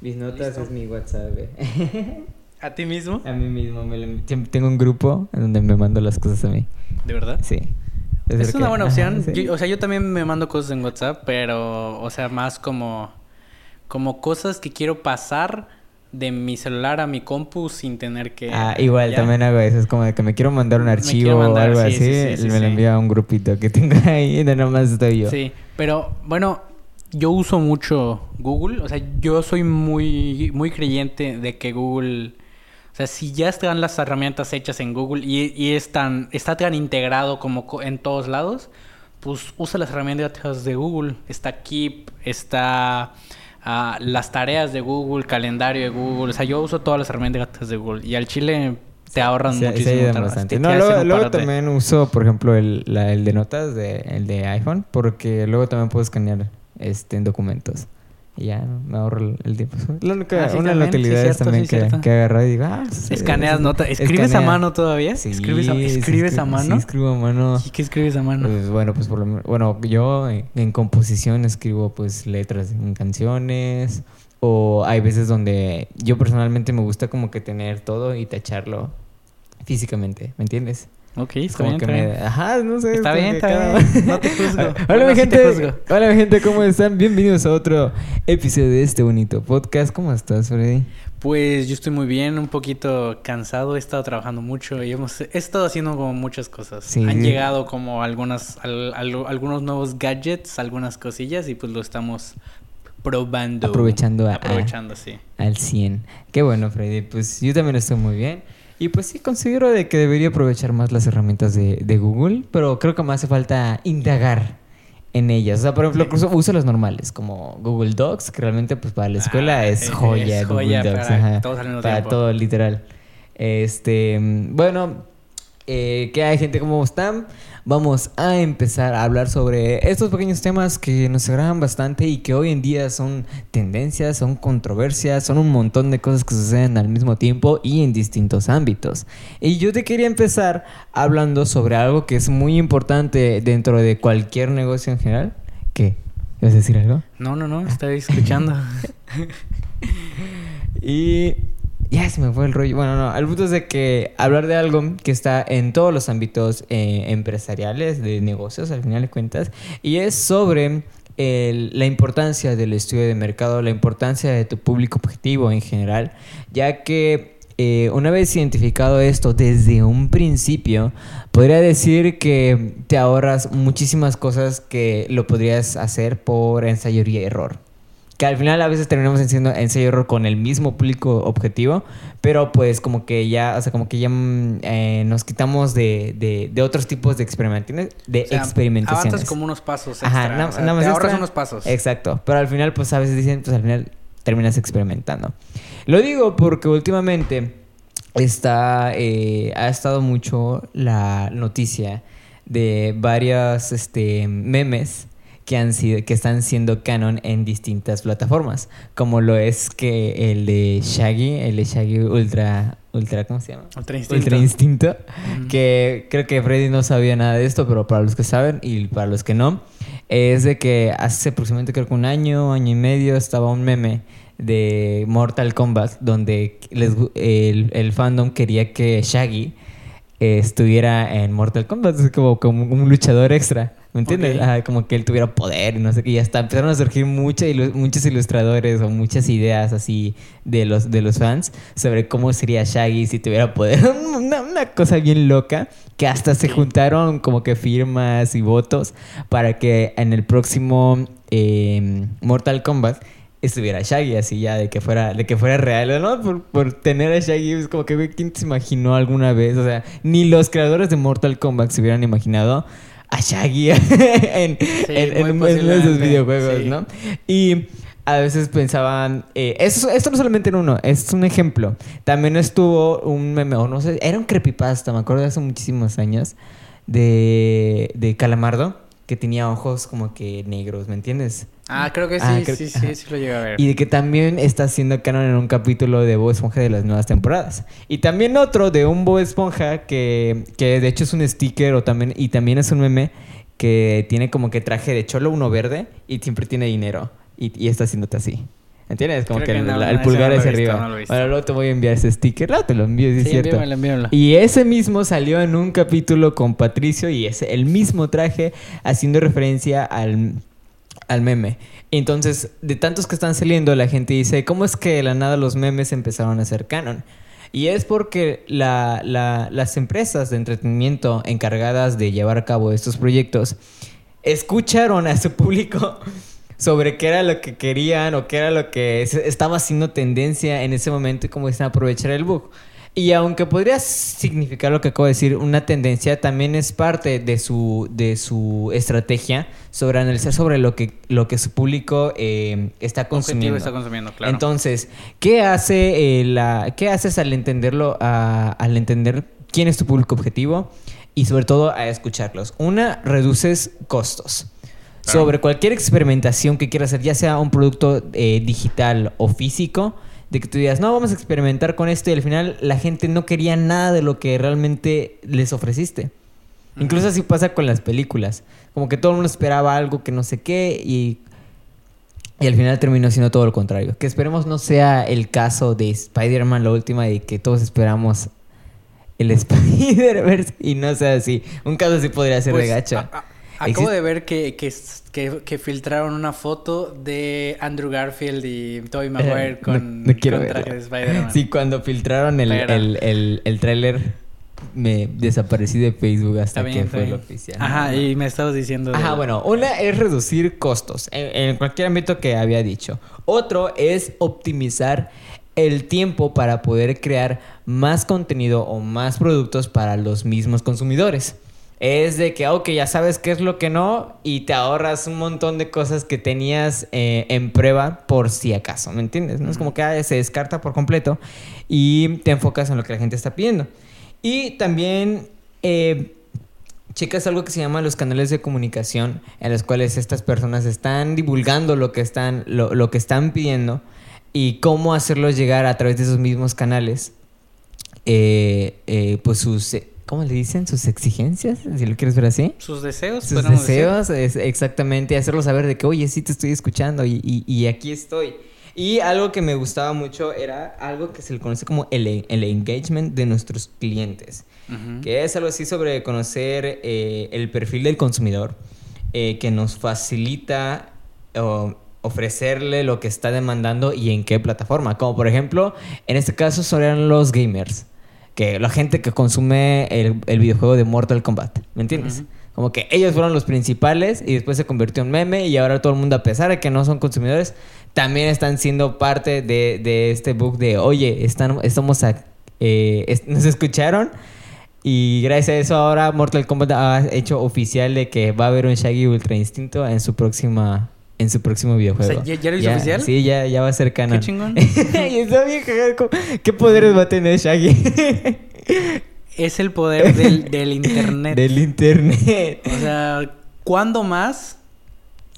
Mis notas ¿Listo? es mi WhatsApp. eh. ¿A ti mismo? a mí mismo. Me lo- tengo un grupo en donde me mando las cosas a mí. ¿De verdad? Sí. Es decir una que- buena ajá, opción. sí. Yo- o sea, yo también me mando cosas en WhatsApp, pero, o sea, más como, como cosas que quiero pasar de mi celular a mi compu sin tener que... Ah, igual ¿ya? también hago eso. Es como de que me quiero mandar un archivo mandar, o algo sí, así. sí, me lo envío a un grupito que tengo ahí. De nomás estoy yo. Sí, pero bueno, yo uso mucho Google. O sea, yo soy muy, muy creyente de que Google. O sea, si ya están las herramientas hechas en Google y, y es tan- está tan integrado como co- en todos lados, pues usa las herramientas de Google. Está Keep, está ah, las tareas de Google, calendario de Google. O sea, yo uso todas las herramientas de Google. Y al chile te ahorran muchísimo. trabajo. bastante. Te No, hacen luego, también uso, por ejemplo, el, la- el de notas, de, el de iPhone, porque luego también puedo escanear este, en documentos. Y ya, me ahorro el, tiempo. La única- Ah, sí, una de las utilidades también sí, que, que y digo, ah, sí, Escaneas sí, nota. ¿Escribes a mano todavía? ¿Escribes a, escribes mano? Sí, escribo a mano. ¿Y qué escribes a mano? Pues bueno, pues por lo men- bueno, yo en, en composición escribo pues letras en canciones o hay veces donde yo personalmente me gusta como que tener todo y tacharlo físicamente, ¿me entiendes? Ok, Es está como bien, que me, ajá, no sé. es Está bien, está cada- bien. No te juzgo. Hola mi sí gente, juzgo. hola mi gente, ¿cómo están? Bienvenidos a otro episodio de este bonito podcast. ¿Cómo estás, Freddy? Pues yo estoy muy bien, un poquito cansado, he estado trabajando mucho y hemos he estado haciendo como muchas cosas. Sí. Han llegado como algunas al- al- algunos nuevos gadgets, algunas cosillas y pues lo estamos probando. Aprovechando a- aprovechando, sí. Al 100. Qué bueno, Freddy. Pues yo también estoy muy bien. Y pues sí, considero de que debería aprovechar más las herramientas de, de Google, pero creo que me hace falta indagar en ellas. O sea, por ejemplo, incluso uso las normales, como Google Docs, que realmente pues para la escuela Ah, es es joya Google joya Docs. para ajá. todos al mismo Para tiempo. todo, literal. Este, mm, bueno, eh, ¿qué hay, gente? ¿Cómo están? Vamos a empezar a hablar sobre estos pequeños temas que nos agradan bastante y que hoy en día son tendencias, son controversias, son un montón de cosas que suceden al mismo tiempo y en distintos ámbitos. Y yo te quería empezar hablando sobre algo que es muy importante dentro de cualquier negocio en general. ¿Qué? ¿Ibas a decir algo? No, no, no, estoy escuchando. Y ya se me fue el rollo. Bueno, no, el punto es de que hablar de algo que está en todos los ámbitos eh, empresariales, de negocios, al final de cuentas, y es sobre la importancia del estudio de mercado, la importancia de tu público objetivo en general, ya que eh, una vez identificado esto desde un principio, podría decir que te ahorras muchísimas cosas que lo podrías hacer por ensayo y error que al final a veces terminamos haciendo ensayo error con el mismo público objetivo, pero pues como que ya, o sea, como que ya mm, eh, nos quitamos de, de, de otros tipos de experimentaciones, de O sea, experimentaciones. Avanzas como unos pasos extra. Ajá, na- o sea, nada más te ahorras extra. unos pasos. Exacto, pero al final pues a veces dicen, pues al final terminas experimentando. Lo digo porque últimamente está, eh, ha estado mucho la noticia de varios este, memes que, han sido, que están siendo canon en distintas plataformas, como lo es que el de Shaggy, el de Shaggy Ultra, Ultra ¿cómo se llama? Ultra instinto. Ultra Instinto, que creo que Freddy no sabía nada de esto, pero para los que saben y para los que no, es de que hace aproximadamente creo que un año, año y medio estaba un meme de Mortal Kombat donde les el, el fandom quería que Shaggy eh, estuviera en Mortal Kombat, es como, como un luchador extra. ¿Me entiendes? Como que él tuviera poder y no sé qué. Y hasta empezaron a surgir mucha ilu- muchos ilustradores o muchas ideas así de los, de los fans sobre cómo sería Shaggy si tuviera poder. una, una cosa bien loca que hasta se juntaron como que firmas y votos para que en el próximo eh, Mortal Kombat estuviera Shaggy así ya de que fuera de que fuera real no por, por tener a Shaggy es como que quién se imaginó alguna vez o sea ni los creadores de Mortal Kombat se hubieran imaginado a Shaggy en, en- en- en esos videojuegos sí. no y a veces pensaban eh, eso, esto no solamente en uno es un ejemplo también estuvo un meme o no sé era un creepypasta me acuerdo de hace muchísimos años de, de Calamardo que tenía ojos como que negros ¿me entiendes? Ah, creo que sí, Ah, creo- sí, ajá. sí, sí lo llegué a ver. Y de que también está haciendo canon en un capítulo de Bob Esponja de las nuevas temporadas. Y también otro de un Bob Esponja que, que de hecho es un sticker o también, y también es un meme que tiene como que traje de cholo, uno verde, y siempre tiene dinero. Y, y está haciéndote así. ¿Entiendes? Como Creo que, que el, no, el no, pulgar no hacia arriba. visto. bueno, luego te voy a enviar ese sticker. No, te lo envío, sí, es Sí, cierto. envíamelo, envíamelo. Y ese mismo salió en un capítulo con Patricio y es el mismo traje haciendo referencia al, al meme. Entonces, de tantos que están saliendo, la gente dice, ¿cómo es que de la nada los memes empezaron a ser canon? Y es porque la- la- las empresas de entretenimiento encargadas de llevar a cabo estos proyectos escucharon a su público sobre qué era lo que querían o qué era lo que es- estaba haciendo tendencia en ese momento y cómo están aprovechar el bug. Y aunque podría significar lo que acabo de decir, una tendencia también es parte de su, de su estrategia sobre analizar sobre lo que, lo que su público eh, está Objetivo consumiendo. está consumiendo, claro. Entonces, ¿qué hace eh, la, qué haces al entenderlo, a- al entender quién es tu público objetivo y sobre todo a escucharlos? Una, reduces costos. Claro. Sobre cualquier experimentación que quieras hacer, ya sea un producto eh, digital o físico, de que tú digas, no, vamos a experimentar con esto y al final la gente no quería nada de lo que realmente les ofreciste. Incluso así pasa con las películas. Como que todo el mundo esperaba algo que no sé qué y, y al final terminó siendo todo lo contrario. Que esperemos no sea el caso de Spider-Man, la última, de que todos esperamos el Spider-Verse y no sea así. Un caso así podría ser de Pues, gacho. a- a- acabo de ver que, que, que, que filtraron una foto de Andrew Garfield y Tobey Maguire Eh, con, no- no quiero con verlo. traje de Spider-Man. Sí, cuando filtraron el, Pero- el, el, el tráiler, me desaparecí de Facebook hasta bien, que fue el oficial. Ajá, y me estabas diciendo... Ajá, de- bueno, una es reducir costos en, en cualquier ámbito que había dicho. Otro es optimizar el tiempo para poder crear más contenido o más productos para los mismos consumidores. Es de que, ok, ya sabes qué es lo que no y te ahorras un montón de cosas que tenías eh, en prueba por si acaso, ¿me entiendes? No es como que ah, se descarta por completo y te enfocas en lo que la gente está pidiendo. Y también eh, checas algo que se llama los canales de comunicación en los cuales estas personas están divulgando lo que están, lo, lo que están pidiendo y cómo hacerlos llegar a través de esos mismos canales. eh, pues sus, ¿cómo le dicen? Sus exigencias, si lo quieres ver así. Sus deseos, Sus deseos, es exactamente, hacerlo saber de que, oye, sí te estoy escuchando y, y- y aquí estoy. Y algo que me gustaba mucho era algo que se le conoce como el, el engagement de nuestros clientes Ujú. que es algo así sobre conocer eh, el perfil del consumidor, eh, que nos facilita o, ofrecerle lo que está demandando y en qué plataforma. Como por ejemplo, en este caso son los gamers, que la gente que consume el, el videojuego de Mortal Kombat, ¿me entiendes? Como que ellos fueron los principales y después se convirtió en meme y ahora todo el mundo, a pesar de que no son consumidores, también están siendo parte de, de este book de, oye, están, estamos a- eh, nos escucharon y gracias a eso ahora Mortal Kombat ha hecho oficial de que va a haber un Shaggy Ultra Instinto en su próxima en su próximo videojuego. O sea, ¿ya- lo hizo oficial? Sí, ya, ya va a ser canon. Qué chingón. y está bien cagado, ¿Qué poderes va a tener Shaggy? Es el poder del, del internet. Del internet. O sea, ¿cuándo más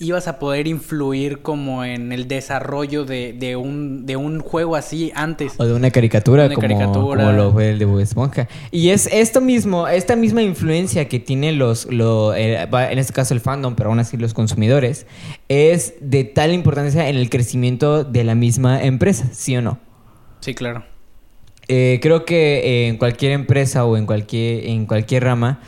ibas a poder influir como en el desarrollo de, de un, de un juego así antes? O de una caricatura, Una como, caricatura. como lo fue el de Bob Esponja. Y es esto mismo, esta misma influencia que tiene los, en este caso el fandom, pero aún así los consumidores, es de tal importancia en el crecimiento de la misma empresa, ¿sí o no? Sí, claro. Eh, creo que eh, en cualquier empresa o en cualquier, en cualquier rama,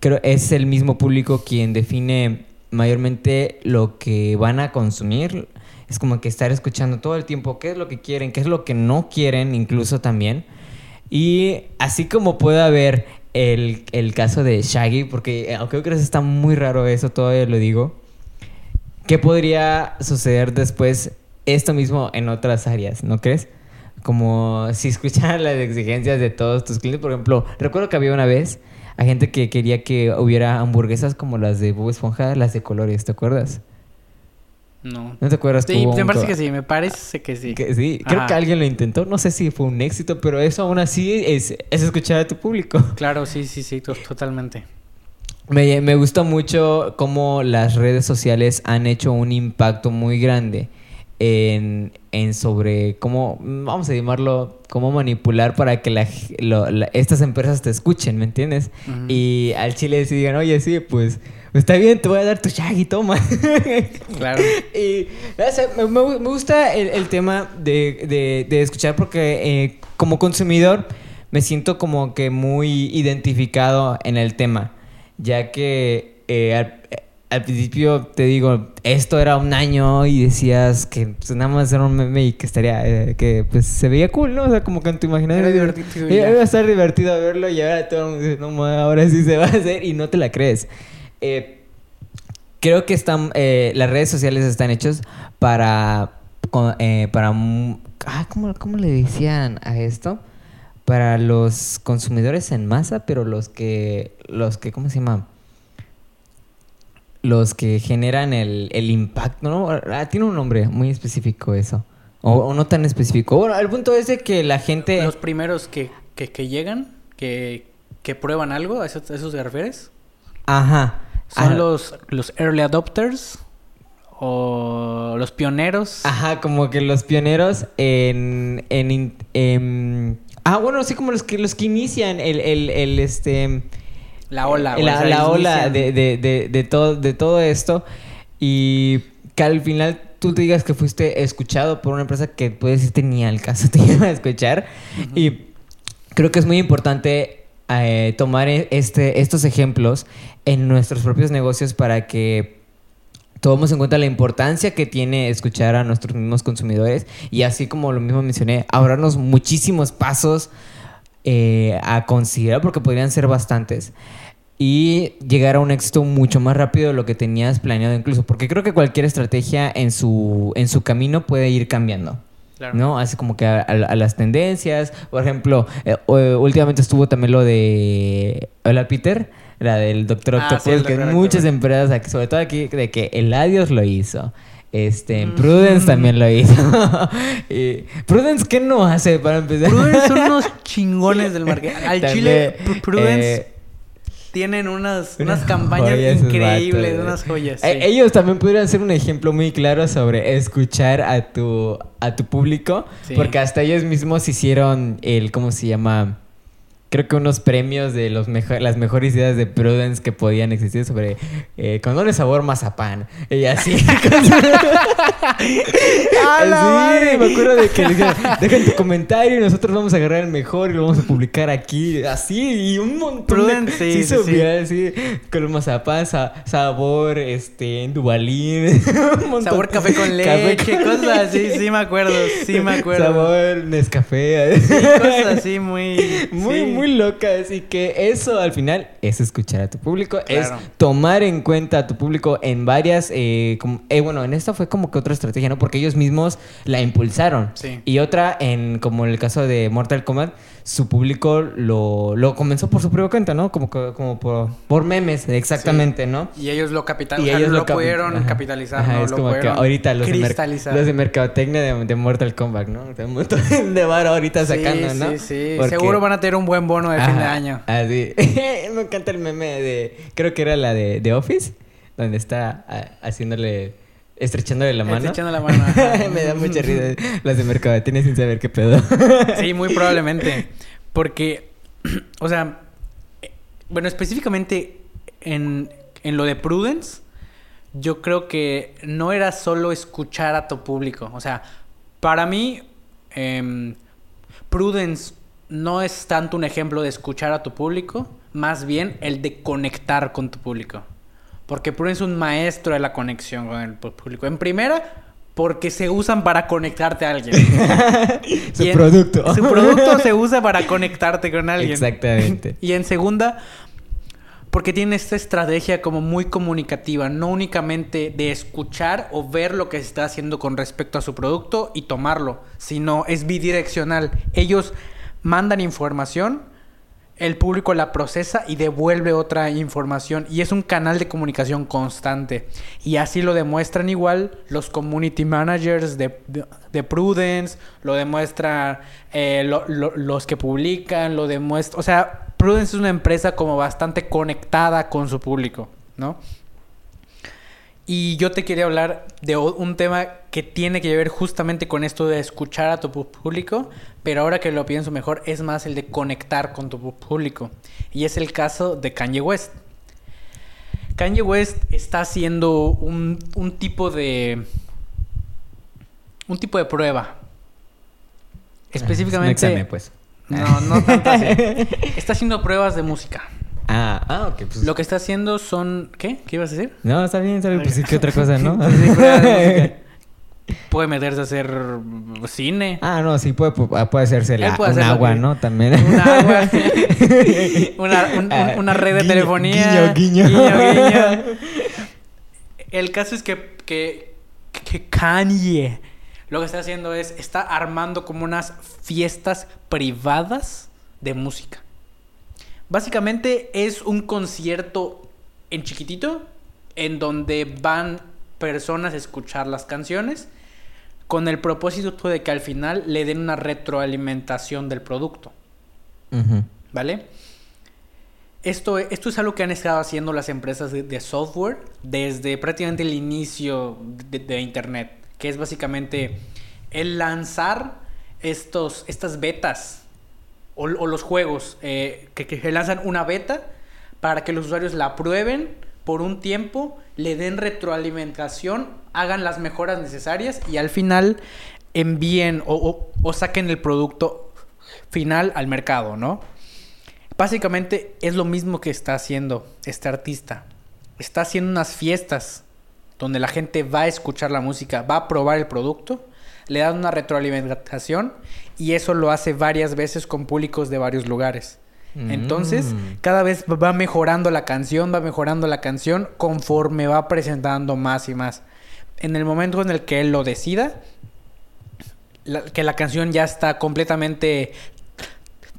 creo es el mismo público quien define mayormente lo que van a consumir. Es como que estar escuchando todo el tiempo qué es lo que quieren, qué es lo que no quieren, incluso también. Y así como puede haber el, el caso de Shaggy, porque eh, aunque creo que está muy raro eso, todavía lo digo. ¿Qué podría suceder después esto mismo en otras áreas, no crees? Como si escucharan las exigencias de todos tus clientes. Por ejemplo, recuerdo que había una vez a gente que quería que hubiera hamburguesas como las de Bob Esponja, las de colores, ¿te acuerdas? No. ¿No te acuerdas? Sí, me parece que sí, me parece que sí. que sí, creo Ajá. que alguien lo intentó. No sé si fue un éxito, pero eso aún así es, es escuchar a tu público. Claro, sí, sí, sí, to- totalmente. Me, me gusta mucho cómo las redes sociales han hecho un impacto muy grande en, en sobre cómo, vamos a llamarlo, cómo manipular para que la, lo- la- estas empresas te escuchen, ¿me entiendes? Y al chile sí digan, oye, sí, pues está bien, te voy a dar tu shaggy, toma. Claro. y o sea, me, me- me gusta el, el tema de, de- de escuchar porque eh, como consumidor me siento como que muy identificado en el tema, ya que eh, al, principio te digo, esto era un año y decías que pues, nada más era un meme y que estaría, eh, que pues se veía cool, ¿no? O sea, como que en tu imaginario... Era divertido Iba ya. a estar divertido verlo y ahora todo el mundo dice, no, ma, ahora sí se va a hacer y no te la crees. Eh, creo que están eh, las redes sociales están hechos para eh, para ah, ¿cómo, cómo le decían a esto para los consumidores en masa pero los que los que cómo se llama los que generan el, el impacto no Ah, tiene un nombre muy específico eso o, o no tan específico bueno el punto es de que la gente Los primeros que, que, que llegan, que, que prueban algo, ¿a eso, a eso te refieres? ajá ¿Son Ah, los, los early adopters? ¿O los pioneros? Ajá, como que los pioneros en... en, in- em, ah, bueno, sí, como los que, los que inician el, el, el, este... La ola. La, la ola de, de, de, de todo, de todo esto. Y que al final tú te digas que fuiste escuchado por una empresa que puedes decirte ni al caso te iba a escuchar. Y creo que es muy importante eh, tomar e- este, estos ejemplos en nuestros propios negocios para que tomemos en cuenta la importancia que tiene escuchar a nuestros mismos consumidores y así como lo mismo mencioné, ahorrarnos muchísimos pasos eh, a considerar porque podrían ser bastantes y llegar a un éxito mucho más rápido de lo que tenías planeado incluso porque creo que cualquier estrategia en su en su camino puede ir cambiando Claro. ¿no? Así como que a, a- a las tendencias. Por ejemplo, eh, últimamente estuvo también lo de... Hola, Peter. La del Doctor Ah, sí, Octopus, que Dr. muchas empresas, sobre todo aquí, de que el Adios lo hizo. Este, Mm. Prudence también lo hizo. Y, Prudence, ¿qué no hace para empezar? Prudence son unos chingones del marketing. Al También, Chile, Pr- Prudence eh, tienen unas, unas campañas joyas increíbles, vatos, unas joyas. Eh, sí. Ellos también pudieran ser un ejemplo muy claro sobre escuchar a tu, a tu público, Sí. porque hasta ellos mismos hicieron el, ¿cómo se llama? Creo que unos premios de los mejo- las mejores ideas de Prudence que podían existir sobre eh, condones sabor mazapán. Y así. Me acuerdo de que le dijeron, dejen tu comentario y nosotros vamos a agarrar el mejor y lo vamos a publicar aquí. Así, y un montón Prudence, de... sí, sí, sí. con mazapán, sa- sabor, este, dubalín. un montón. Sabor café con Café leche, con cosas así, sí me acuerdo, sí me acuerdo. Sabor Nescafé. Sí, cosas así muy... Muy, sí. Muy locas. Y que eso al final es escuchar a tu público, Claro. es tomar en cuenta a tu público en varias. eh, como- eh, bueno, en esta fue como que otra estrategia, ¿no? Porque ellos mismos la impulsaron. Sí. Y otra, en como en el caso de Mortal Kombat, su público lo, lo comenzó por su propia cuenta, ¿no? Como, como por, por memes, exactamente, ¿no? Y ellos lo capitalizaron, Y ellos lo, capi- pudieron ajá. capitalizar, Ajá, ¿no? es lo como que pudieron ahorita los de, los de mercadotecnia de, de Mortal Kombat, ¿no? Un montón de bar ahorita Sí, sacando, ¿no? Sí, sí, Porque- Seguro van a tener un buen bono de fin de año. Así. Me encanta el meme de. Creo que era la de, de Office, donde está ah, haciéndole. Estrechándole la mano. Estrechando la mano. Me da mucha risa. Las de mercadotecnia sin saber qué pedo. Sí, muy probablemente. Porque, o sea, eh, bueno, específicamente en, en lo de Prudence, yo creo que no era solo escuchar a tu público. O sea, para mí, em, Prudence no es tanto un ejemplo de escuchar a tu público, más bien el de conectar con tu público. Porque Prudence es un maestro de la conexión con el público. En primera, porque se usan para conectarte a alguien. Su en- producto. Su producto se usa para conectarte con alguien. Exactamente. Y en segunda, porque tiene esta estrategia como muy comunicativa, no únicamente de escuchar o ver lo que se está haciendo con respecto a su producto y tomarlo, sino es bidireccional. Ellos mandan información, el público la procesa y devuelve otra información y es un canal de comunicación constante. Y así lo demuestran igual los community managers de, de- de Prudence, lo demuestran eh, lo- lo- los que publican, lo demuestra, o sea, Prudence es una empresa como bastante conectada con su público, ¿no? Y yo te quería hablar de un tema que tiene que ver justamente con esto de escuchar a tu público, pero ahora que lo pienso mejor es más el de conectar con tu público. Y es el caso de Kanye West. Kanye West está haciendo un, un tipo de. Un tipo de prueba. Específicamente. Un examen, pues. No, no tanto así. Está haciendo pruebas de música. Ah, ah, ok. Pues... Lo que está haciendo son. ¿Qué? ¿Qué ibas a decir? No, está bien, está bien. Pues sí, ¿qué otra cosa, no? Puede meterse a hacer cine. Ah, no, sí, puede, puede hacerse Él la, puede un agua. ¿no? También. Un agua. una, un- un- una red de Guiño, telefonía. guiño, guiño. guiño. El caso es que, que, que Kanye lo que está haciendo es. Está armando como unas fiestas privadas de música. Básicamente es un concierto en chiquitito en donde van personas a escuchar las canciones con el propósito de que al final le den una retroalimentación del producto. ¿vale? Esto, esto es algo que han estado haciendo las empresas de, de software desde prácticamente el inicio de, de Internet, que es básicamente el lanzar estos, estas betas o, los juegos eh, que, lanzan una beta para que los usuarios la prueben por un tiempo, le den retroalimentación, hagan las mejoras necesarias y al final envíen o, o- o saquen el producto final al mercado, ¿no? Básicamente es lo mismo que está haciendo este artista. Está haciendo unas fiestas donde la gente va a escuchar la música, va a probar el producto, le dan una retroalimentación y eso lo hace varias veces con públicos de varios lugares. Entonces, Mm. cada vez va mejorando la canción, va mejorando la canción conforme va presentando más y más. En el momento en el que él lo decida, la- que la canción ya está completamente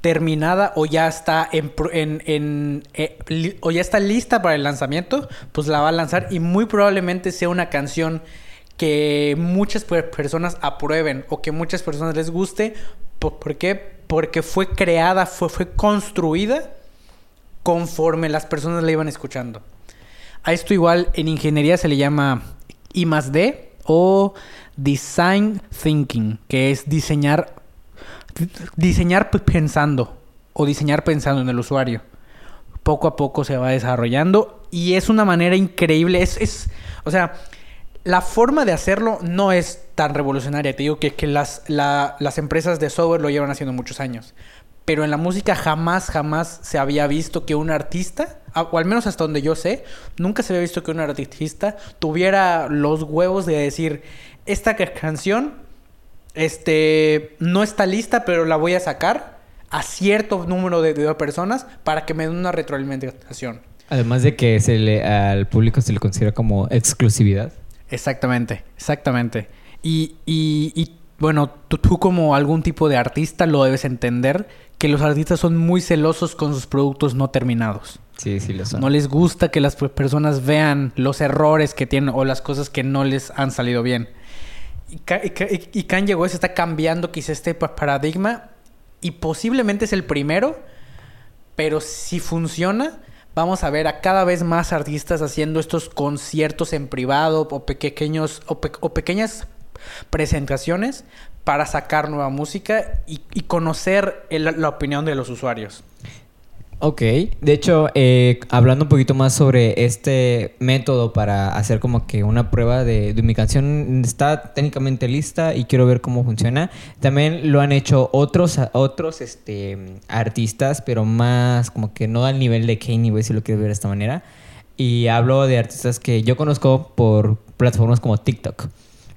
terminada o ya está en, en- en, eh, li- o ya está lista para el lanzamiento, pues la va a lanzar y muy probablemente sea una canción que muchas per- personas aprueben o que muchas personas les guste. ¿Por, qué? Porque fue creada, fue, construida conforme las personas la iban escuchando. A esto igual en ingeniería se le llama I D o Design Thinking, que es diseñar, diseñar pensando o diseñar pensando en el usuario. Poco a poco se va desarrollando y es una manera increíble. Es, es o sea, la forma de hacerlo no es tan revolucionaria. Te digo que, que las, la- las empresas de software lo llevan haciendo muchos años. Pero en la música jamás, jamás se había visto que un artista, o al menos hasta donde yo sé, nunca se había visto que un artista tuviera los huevos de decir, esta ca- canción este, no está lista, pero la voy a sacar a cierto número de, de personas para que me den una retroalimentación. Además de que se le, al público se le considera como exclusividad. Exactamente, exactamente. Y, y, y, bueno, tú, tú como algún tipo de artista lo debes entender que los artistas son muy celosos con sus productos no terminados. Sí, sí lo son. No les gusta que las pe- personas vean los errores que tienen o las cosas que no les han salido bien. Y, Ka- y Ka- y- y Kanye West está cambiando quizá este pa- paradigma y posiblemente es el primero, pero si funciona, vamos a ver a cada vez más artistas haciendo estos conciertos en privado o pequeños o, pe- o pequeñas presentaciones para sacar nueva música y, conocer la opinión de los usuarios. Ok, de hecho, eh, hablando un poquito más sobre este método para hacer como que una prueba de, de mi canción está técnicamente lista y quiero ver cómo funciona. También lo han hecho otros, otros este, artistas, pero más como que no al nivel de Kanye West, si lo quieres ver de esta manera. Y hablo de artistas que yo conozco por plataformas como TikTok,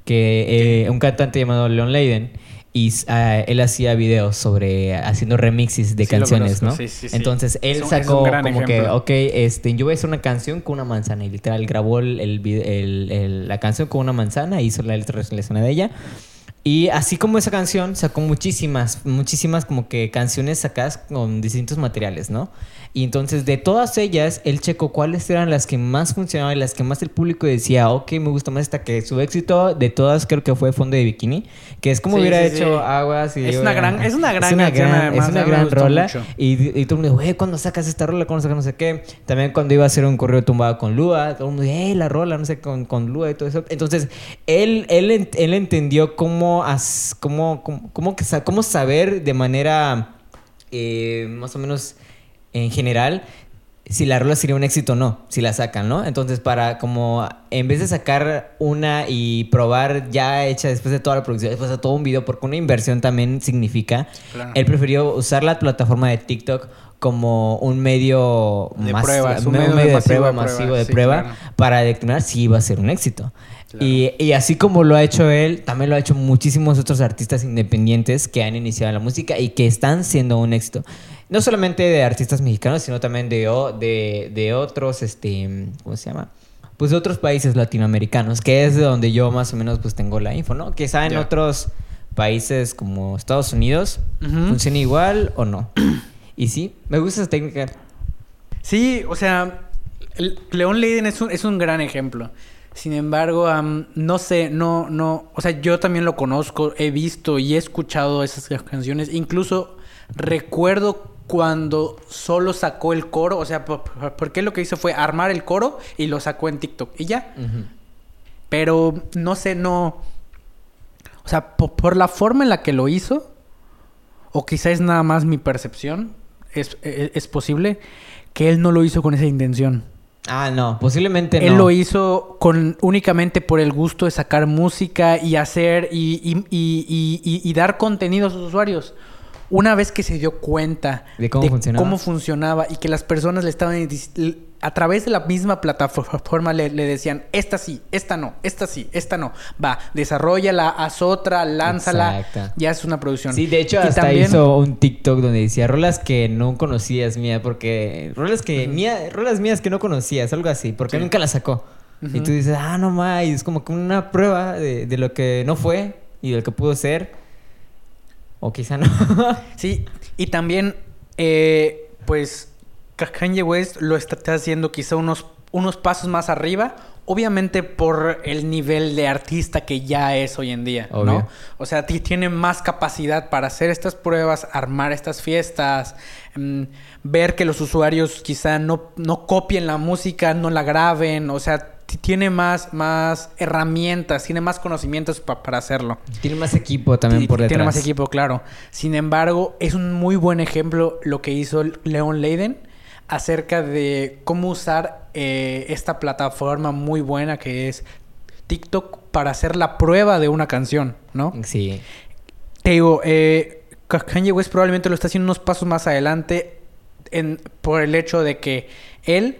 que eh, un cantante llamado Leon Leiden. Y ah, él hacía videos sobre haciendo remixes de Sí, canciones, ¿no? sí, sí. Entonces él un- sacó como que, ejemplo. ok, este, yo voy a hacer una canción con una manzana. Y literal grabó el, el el- la canción con una manzana, hizo la letra relacionada de ella. Y así como esa canción, sacó muchísimas, muchísimas como que canciones sacadas con distintos materiales, ¿no? Y entonces de todas ellas, él checó cuáles eran las que más funcionaban y las que más el público decía, ok, me gusta más esta que su éxito de todas creo que fue Fondo de Bikini, que es como Sí, hubiera sí, hecho sí. Aguas y... Es una gran- es una gran es una gran, además, es una gran rola. mucho. Y, y todo el mundo, güey, ¿cuándo sacas esta rola? ¿Cuándo sacas no sé qué? También cuando iba a hacer un correo tumbado con Lua, todo el mundo, eh, la rola, no sé, con, con Lua y todo eso. Entonces, él, él, él entendió cómo, as- cómo, cómo, cómo, cómo saber de manera eh, más o menos en general si la rola sería un éxito o no, si la sacan, ¿no? Entonces, para como en vez de sacar una y probar ya hecha después de toda la producción, después de todo un video, porque una inversión también significa, Claro. él prefirió usar la plataforma de TikTok como un medio, De un medio, medio de masivo prueba, de prueba, masivo de sí, prueba, claro. para determinar si iba a ser un éxito. Claro. Y, y así como lo ha hecho él, también lo ha hecho muchísimos otros artistas independientes que han iniciado la música y que están siendo un éxito. No solamente de artistas mexicanos, sino también de, de, de otros, este, ¿cómo se llama? Pues de otros países latinoamericanos, que es de donde yo más o menos pues tengo la info, ¿no? Quizá en Ya. otros países como Estados Unidos Ujú. funciona igual o no. Y sí, me gusta esa técnica. Sí, o sea, León Leiden es un, es un gran ejemplo. Sin embargo, am, no sé, no, no, o sea, yo también lo conozco, he visto y he escuchado esas canciones. Incluso recuerdo cuando solo sacó el coro, o sea, por- por- porque lo que hizo fue armar el coro y lo sacó en TikTok y ya. Pero no sé, no. O sea, po- por, la forma en la que lo hizo, o quizá es nada más mi percepción, es, es- es posible que él no lo hizo con esa intención. Ah, no, posiblemente Él no. lo hizo con únicamente por el gusto de sacar música y hacer y, y- y- y- y- y dar contenido a sus usuarios. Una vez que se dio cuenta De cómo funcionaba. cómo funcionaba y que las personas le estaban a través de la misma plataforma le, le decían esta sí, esta no, esta sí, esta no. Va, desarrollala, haz otra, lánzala. Exacto. Ya es una producción. Sí, de hecho Y hasta también- hizo un TikTok donde decía rolas que no conocías mía, porque rolas que mía, rolas mías que no conocías, algo así, porque Sí. nunca las sacó. Y tú dices, ah, no más, es como que una prueba de, de lo que no fue y de lo que pudo ser. O quizá no. Sí, y también, eh, pues, Kanye West lo está haciendo quizá unos, unos pasos más arriba, obviamente por el nivel de artista que ya es hoy en día, Obvio. ¿no? O sea, ti- tiene más capacidad para hacer estas pruebas, armar estas fiestas, mm, ver que los usuarios quizá no, no copien la música, no la graben, o sea, tiene más, más herramientas, tiene más conocimientos pa- para hacerlo. Tiene más equipo también por detrás. Tiene más equipo, claro. Sin embargo, es un muy buen ejemplo lo que hizo Leon Leiden acerca de cómo usar eh, esta plataforma muy buena que es TikTok para hacer la prueba de una canción, ¿no? Sí. Te digo, eh, Kanye West probablemente lo está haciendo unos pasos más adelante en, por el hecho de que él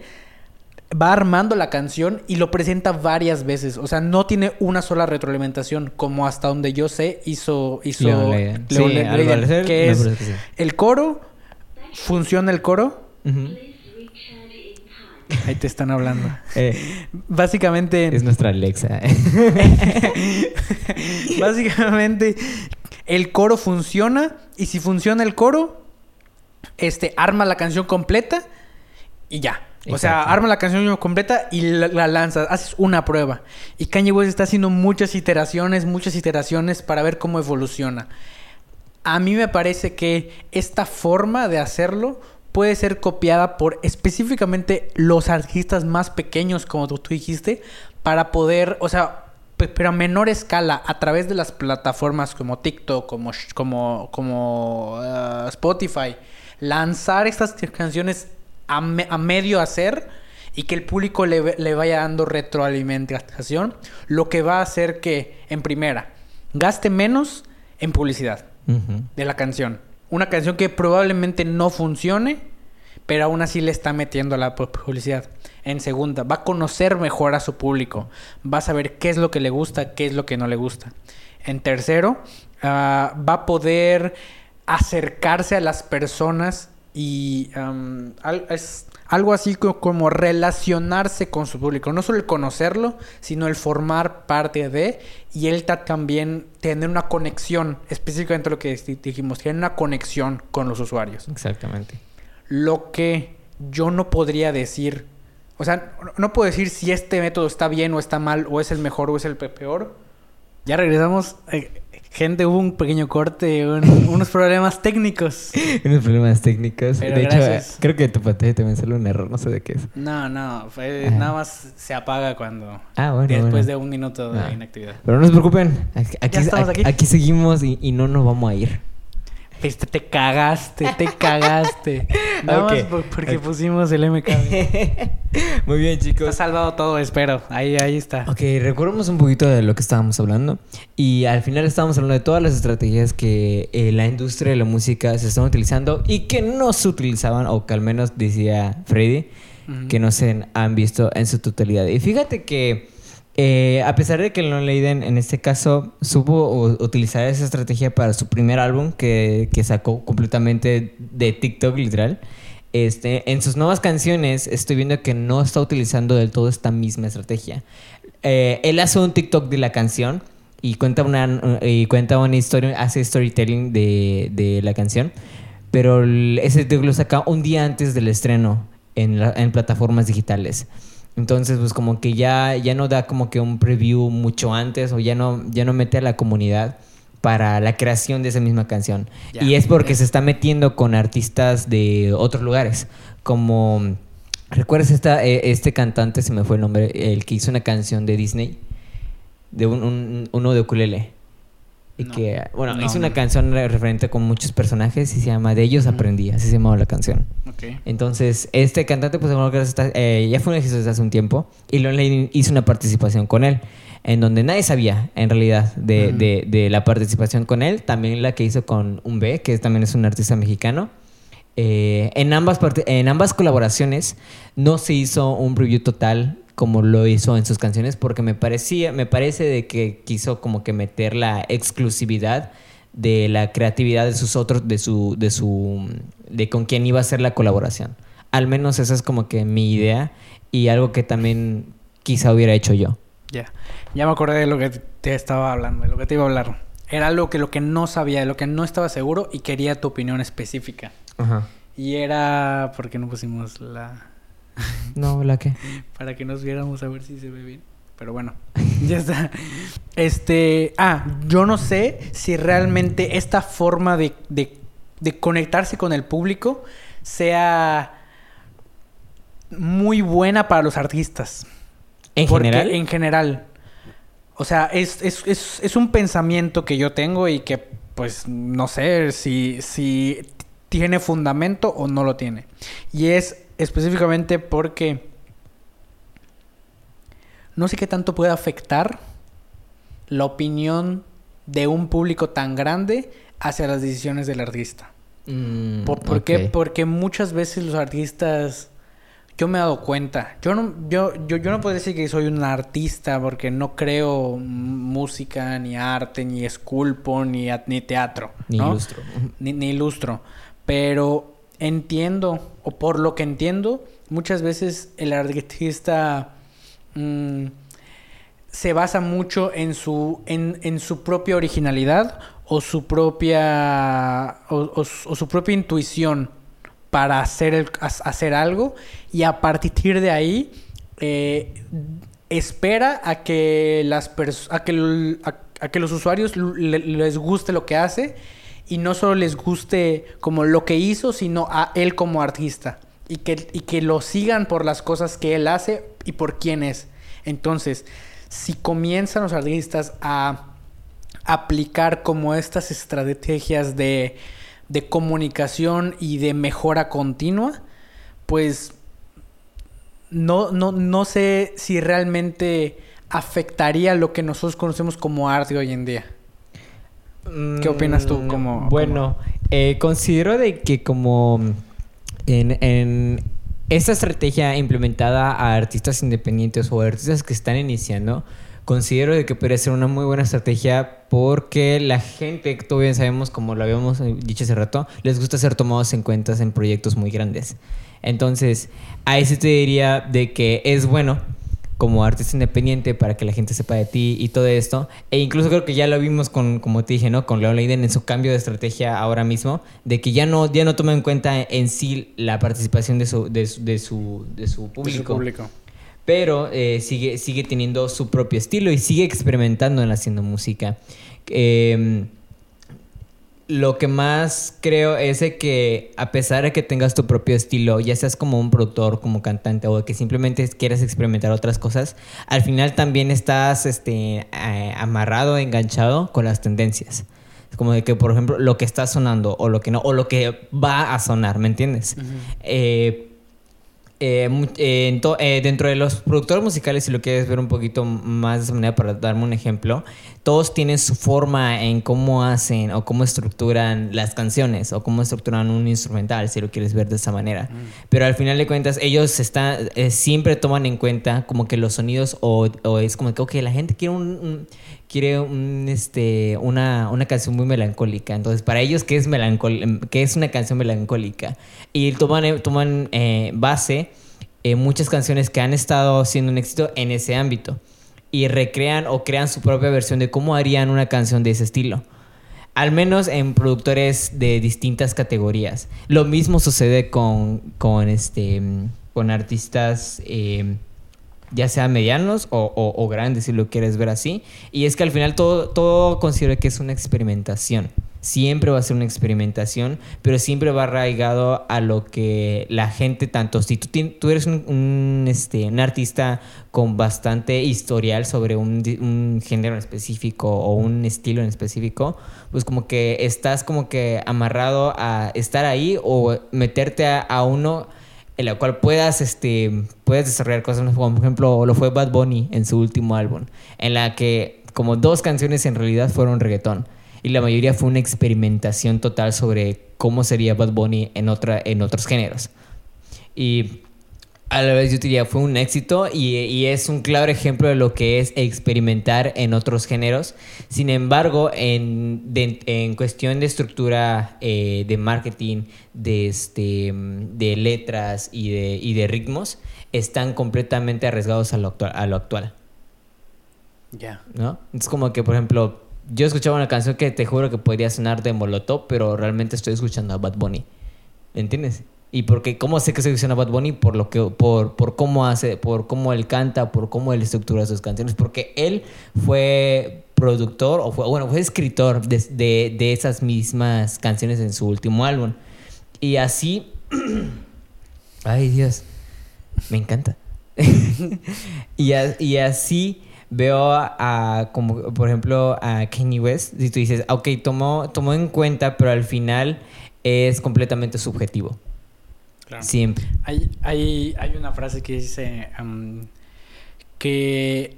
va armando la canción y lo presenta varias veces. O sea, no tiene una sola retroalimentación, como hasta donde yo sé hizo, hizo Leon Leiden. Leon Sí, Le- al Leiden, parecer, que es que sí. el coro, funciona el coro. Ahí te están hablando. Eh, Básicamente... es nuestra Alexa. Básicamente, el coro funciona y si funciona el coro, este arma la canción completa y ya. O sea, Exacto. arma la canción completa y la, la lanzas, haces una prueba. Y Kanye West está haciendo muchas iteraciones, muchas iteraciones para ver cómo evoluciona. A mí me parece que esta forma de hacerlo puede ser copiada por específicamente los artistas más pequeños, como tú, tú dijiste, para poder, o sea, pe- pero a menor escala, a través de las plataformas como TikTok, como, como, como ah, Spotify, lanzar estas canciones a, me- a medio hacer y que el público le, vaya dando retroalimentación, lo que va a hacer que, en primera, gaste menos en publicidad de la canción. Una canción que probablemente no funcione, pero aún así le está metiendo la pu- publicidad. En segunda, va a conocer mejor a su público. Va a saber qué es lo que le gusta, qué es lo que no le gusta. En tercero, ah, va a poder acercarse a las personas y es algo así co- como relacionarse con su público. No solo el conocerlo, sino el formar parte de y él ta- también tener una conexión, específicamente lo que di- dijimos, tener una conexión con los usuarios. Exactamente. Lo que yo no podría decir, o sea, no- puedo decir si este método está bien o está mal, o es el mejor o es el pe- peor. Ya regresamos. Eh, gente, hubo un pequeño corte, un- unos problemas técnicos. Unos problemas técnicos. Pero de gracias. hecho, creo que tu pantalla también sale un error, no sé de qué es. No, no, fue- Ajá. nada más se apaga cuando... Ah, bueno. después bueno. de un minuto de Ah. inactividad. Pero no se preocupen, aquí, aquí, estamos aquí- aquí. aquí seguimos y, y no nos vamos a ir. Este, te cagaste, te cagaste. Nada más porque pusimos el MK. Muy bien, Está chicos. salvado todo, espero. Ahí, ahí está. Ok, recordemos un poquito de lo que estábamos hablando. Y al final estábamos hablando de todas las estrategias que eh, la industria de la música se están utilizando y que no se utilizaban, o que al menos decía Freddy, que no se han visto en su totalidad. Y fíjate que eh, a pesar de que Lon Leiden en este caso supo utilizar esa estrategia para su primer álbum que, que sacó completamente de TikTok literal, este, en sus nuevas canciones estoy viendo que no está utilizando del todo esta misma estrategia. Eh, él hace un TikTok de la canción y cuenta una, y cuenta una historia, hace storytelling de, de la canción, pero ese TikTok lo saca un día antes del estreno en plataformas digitales. Entonces, pues como que ya, ya no da como que un preview mucho antes o ya no, ya no mete a la comunidad para la creación de esa misma canción. Y es porque se está metiendo con artistas de otros lugares, como... ¿Recuerdas esta, eh, este cantante, se me fue el nombre, el que hizo una canción de Disney? De un, un- uno de ukulele. Y No. que, bueno, No, hizo una no. canción re- referente con muchos personajes y se llama De ellos aprendí, así se llamaba la canción. Entonces, este cantante, pues, eh, ya fue un éxito desde hace un tiempo y Lonely hizo una participación con él, en donde nadie sabía, en realidad, de, de- de la participación con él. También la que hizo con un B, que también es un artista mexicano. Eh, en, ambas en ambas colaboraciones no se hizo un preview total como lo hizo en sus canciones porque me parecía me parece de que quiso como que meter la exclusividad de la creatividad de sus otros de su de su de con quién iba a ser la colaboración al menos esa es como que mi idea y algo que también quizá hubiera hecho yo Ya. Ya me acordé de lo que te estaba hablando, de lo que te iba a hablar. Era algo que lo que no sabía, de lo que no estaba seguro y quería tu opinión específica. ajá Y era porque no pusimos la no la que para que nos viéramos a ver si se ve bien. Pero bueno, ya está. Este, ah, yo no sé si realmente esta forma de, de, de conectarse con el público sea muy buena para los artistas. en Porque general En general. O sea, es, es, es, es un pensamiento que yo tengo y que, pues, no sé si, si tiene fundamento o no lo tiene. Y es específicamente porque no sé qué tanto puede afectar la opinión de un público tan grande hacia las decisiones del artista. Mm, ¿Por, por qué? Porque muchas veces los artistas, yo me he dado cuenta, yo no, yo, yo, yo no puedo decir que soy un artista porque no creo música, ni arte, ni esculpo, ni, ni teatro, ni ¿no? ilustro Ni, ni ilustro. Pero entiendo, o por lo que entiendo, muchas veces el artista mm, se basa mucho en su, en, en su propia originalidad o su propia, o, su- propia intuición para hacer, el- ha- hacer algo y a partir de ahí eh, espera a que las a que, a, que los usuarios le- les guste lo que hace y no solo les guste como lo que hizo, sino a él como artista y que, y que lo sigan por las cosas que él hace y por quién es. Entonces, si comienzan los artistas a aplicar como estas estrategias de, de comunicación y de mejora continua, pues no, no, no sé si realmente afectaría lo que nosotros conocemos como arte hoy en día. ¿Qué opinas tú Mm, como- Bueno, eh, considero de que como en, en esta estrategia implementada a artistas independientes o artistas que están iniciando, considero de que podría ser una muy buena estrategia porque la gente, tú bien sabemos, como lo habíamos dicho hace rato, les gusta ser tomados en cuenta en proyectos muy grandes. Entonces, ahí sí te diría de que es bueno como artista independiente para que la gente sepa de ti y todo esto. E incluso creo que ya lo vimos con, como te dije, ¿no? Con Leon Leiden en su cambio de estrategia ahora mismo, de que ya no, ya no toma en cuenta en sí la participación de su, de su, de su, de su público. público. Pero eh, sigue, sigue teniendo su propio estilo y sigue experimentando en haciendo música. Eh, lo que más creo es de que a pesar de que tengas tu propio estilo, ya seas como un productor, como cantante o que simplemente quieras experimentar otras cosas, al final también estás este, eh, amarrado, enganchado con las tendencias. Como de que, por ejemplo, lo que está sonando o lo que no, o lo que va a sonar, ¿me entiendes? Eh, eh, eh, eh, dentro de los productores musicales, si lo quieres ver un poquito más de esa manera, para darme un ejemplo, todos tienen su forma en cómo hacen o cómo estructuran las canciones o cómo estructuran un instrumental, si lo quieres ver de esa manera. Pero al final de cuentas, ellos están, eh, siempre toman en cuenta como que los sonidos o, o es como que, ok, la gente quiere un... un- quiere un, este, una, una canción muy melancólica. Entonces, para ellos, ¿qué es, melancol qué es una canción melancólica? Y toman, eh, toman eh, base en muchas canciones que han estado siendo un éxito en ese ámbito. Y recrean o crean su propia versión de cómo harían una canción de ese estilo. Al menos en productores de distintas categorías. Lo mismo sucede con, con, este, con artistas... eh, ya sea medianos o, o- o grandes, si lo quieres ver así. Y es que al final todo, todo considero que es una experimentación. Siempre va a ser una experimentación, pero siempre va arraigado a lo que la gente, tanto si tú, eres este, un artista con bastante historial sobre un, un género en específico o un estilo en específico, pues como que estás como que amarrado a estar ahí o meterte a, uno en la cual puedas, este, puedes desarrollar cosas, por ejemplo lo fue Bad Bunny en su último álbum, en la que como dos canciones en realidad fueron reggaetón y la mayoría fue una experimentación total sobre cómo sería Bad Bunny en, otra, en otros géneros. Y a la vez yo diría fue un éxito y, y es un claro ejemplo de lo que es experimentar en otros géneros. Sin embargo, en, de- en cuestión de estructura eh, de marketing, de, este, de letras y de, y de ritmos, están completamente arriesgados a lo actual. A lo actual Ya. ¿no? Es como que, por ejemplo, yo escuchaba una canción que te juro que podría sonar de Molotov, pero realmente estoy escuchando a Bad Bunny. ¿Me entiendes? Y porque, ¿cómo sé que estoy escuchando a Bad Bunny? Por lo que, por, por cómo hace, por cómo él canta, por cómo él estructura sus canciones, porque él fue productor, o fue, bueno, fue escritor de, de, esas mismas canciones en su último álbum. Y así, ay Dios, me encanta. y así veo a, como por ejemplo a Kanye West y tú dices ok tomó tomó en cuenta pero al final es completamente subjetivo Claro. siempre Hay, hay, hay una frase que dice que,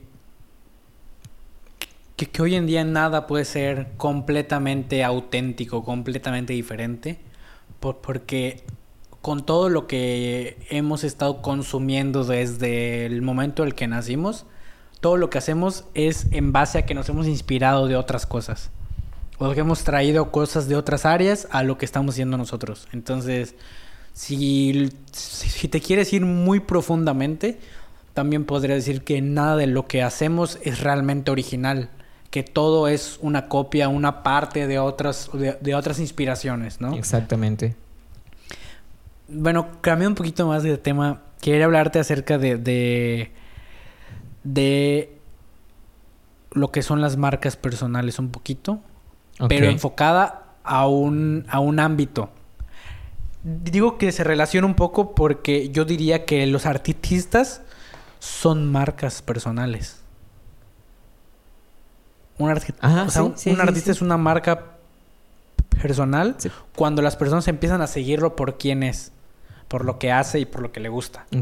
que, que hoy en día nada puede ser completamente auténtico, completamente diferente, por- porque con todo lo que hemos estado consumiendo desde el momento en el que nacimos, todo lo que hacemos es en base a que nos hemos inspirado de otras cosas. O que hemos traído cosas de otras áreas a lo que estamos haciendo nosotros. Entonces, si, si te quieres ir muy profundamente, también podría decir que nada de lo que hacemos es realmente original. Que todo es una copia, una parte de otras, de, de otras inspiraciones, ¿no? exactamente Bueno, cambiando un poquito más de tema, quería hablarte acerca de, de, de lo que son las marcas personales un poquito, pero enfocada a un, a un ámbito. Digo que se relaciona un poco porque yo diría que los artistas son marcas personales. Un, arti- Ajá, o sea, sí, un- sí, un sí, artista es una marca personal cuando las personas empiezan a seguirlo por quién es, por lo que hace y por lo que le gusta. ¿no?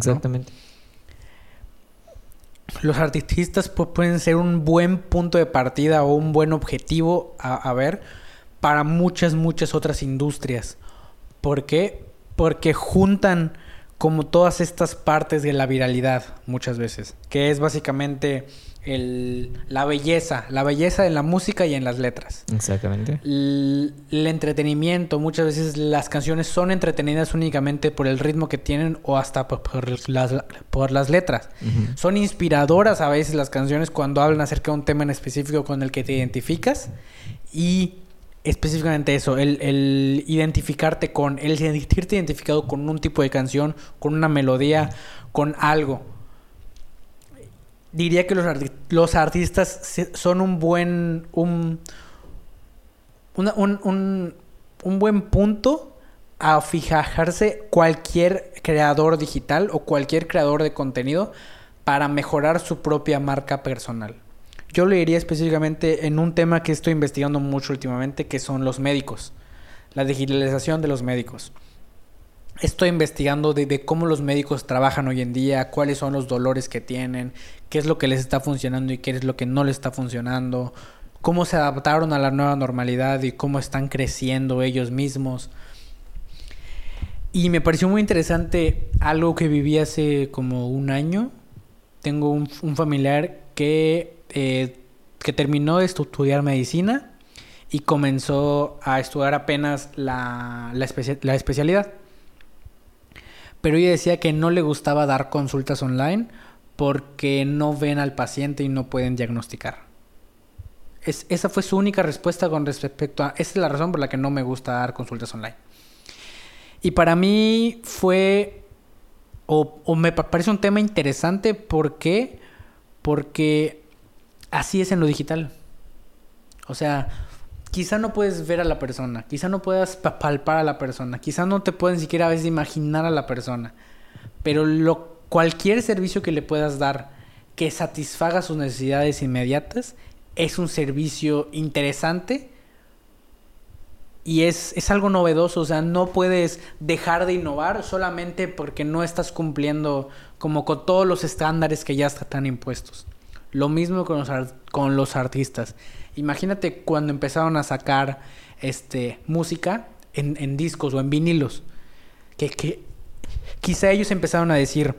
Los artistas pu- pueden ser un buen punto de partida o un buen objetivo a, a ver para muchas, muchas otras industrias. ¿Por qué? Porque juntan como todas estas partes de la viralidad muchas veces, que es básicamente el, la belleza, la belleza en la música y en las letras. exactamente L- el entretenimiento, muchas veces las canciones son entretenidas únicamente por el ritmo que tienen o hasta por, por las, por las letras. Son inspiradoras a veces las canciones cuando hablan acerca de un tema en específico con el que te identificas y específicamente eso, el, el identificarte con, el sentirte identificado con un tipo de canción, con una melodía, con algo. Diría que los, los artistas son un buen, un, un, un- un buen punto a fijarse cualquier creador digital o cualquier creador de contenido para mejorar su propia marca personal. yo le diría específicamente en un tema que estoy investigando mucho últimamente, que son los médicos, la digitalización de los médicos. Estoy investigando de, cómo los médicos trabajan hoy en día, cuáles son los dolores que tienen, qué es lo que les está funcionando y qué es lo que no les está funcionando, cómo se adaptaron a la nueva normalidad y cómo están creciendo ellos mismos. Y me pareció muy interesante algo que viví hace como un año. Tengo un, familiar que, eh, que terminó de estudiar medicina y comenzó a estudiar apenas la, la, la especialidad. Pero ella decía que no le gustaba dar consultas online porque no ven al paciente y no pueden diagnosticar. Es, esa fue su única respuesta con respecto a... Esa es la razón por la que no me gusta dar consultas online. Y para mí fue... O, me parece un tema interesante. ¿Por qué? Porque así es en lo digital. O sea, quizá no puedes ver a la persona, quizá no puedas palpar a la persona, quizá no te puedes ni siquiera a veces imaginar a la persona, pero lo, cualquier servicio que le puedas dar que satisfaga sus necesidades inmediatas es un servicio interesante y es, es, algo novedoso, o sea, no puedes dejar de innovar solamente porque no estás cumpliendo como con todos los estándares que ya están impuestos. Lo mismo con los, con los artistas. Imagínate cuando empezaron a sacar este, música en, en discos o en vinilos, que, que quizá ellos empezaron a decir,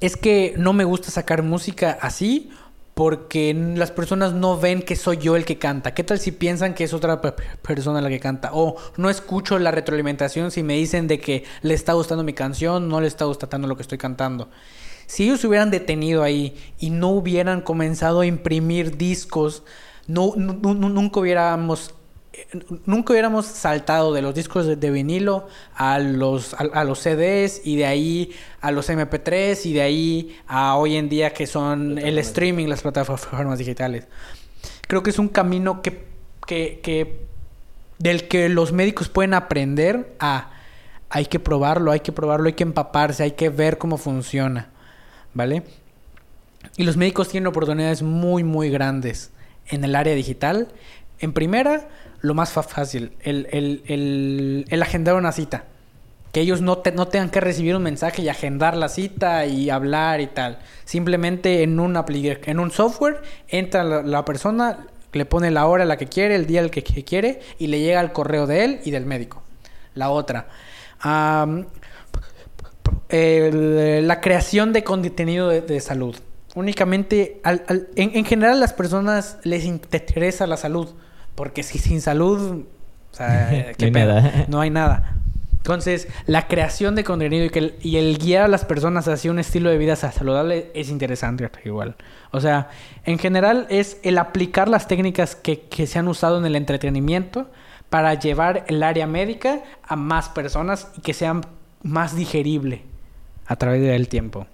es que no me gusta sacar música así porque las personas no ven que soy yo el que canta. ¿Qué tal si piensan que es otra persona la que canta? O no escucho la retroalimentación si me dicen de que le está gustando mi canción, no le está gustando lo que estoy cantando. Si ellos se hubieran detenido ahí y no hubieran comenzado a imprimir discos, no, nunca hubiéramos nunca hubiéramos saltado de los discos de, vinilo a los, a, los CDs y de ahí a los MP3 y de ahí a hoy en día que son el streaming, las plataformas digitales. Creo que es un camino que, que, del que los médicos pueden aprender a hay que probarlo, hay que probarlo, hay que empaparse, hay que ver cómo funciona, ¿vale? Y los médicos tienen oportunidades muy, muy grandes en el área digital. En primera, lo más fácil, el, el, el, agendar una cita. Que ellos no, no tengan que recibir un mensaje y agendar la cita y hablar y tal. Simplemente en un, en un software entra la, persona, le pone la hora a la que quiere, el día al que, quiere y le llega el correo de él y del médico. La otra. La creación de contenido de, salud. Únicamente, en, en, general, a las personas les interesa la salud. Porque si sin salud, o sea, ¿qué no, hay nada. no hay nada. Entonces, la creación de contenido y, que y el guiar a las personas hacia un estilo de vida saludable es interesante igual. O sea, en general es el aplicar las técnicas que, que se han usado en el entretenimiento para llevar el área médica a más personas y que sean más digerible a través del tiempo.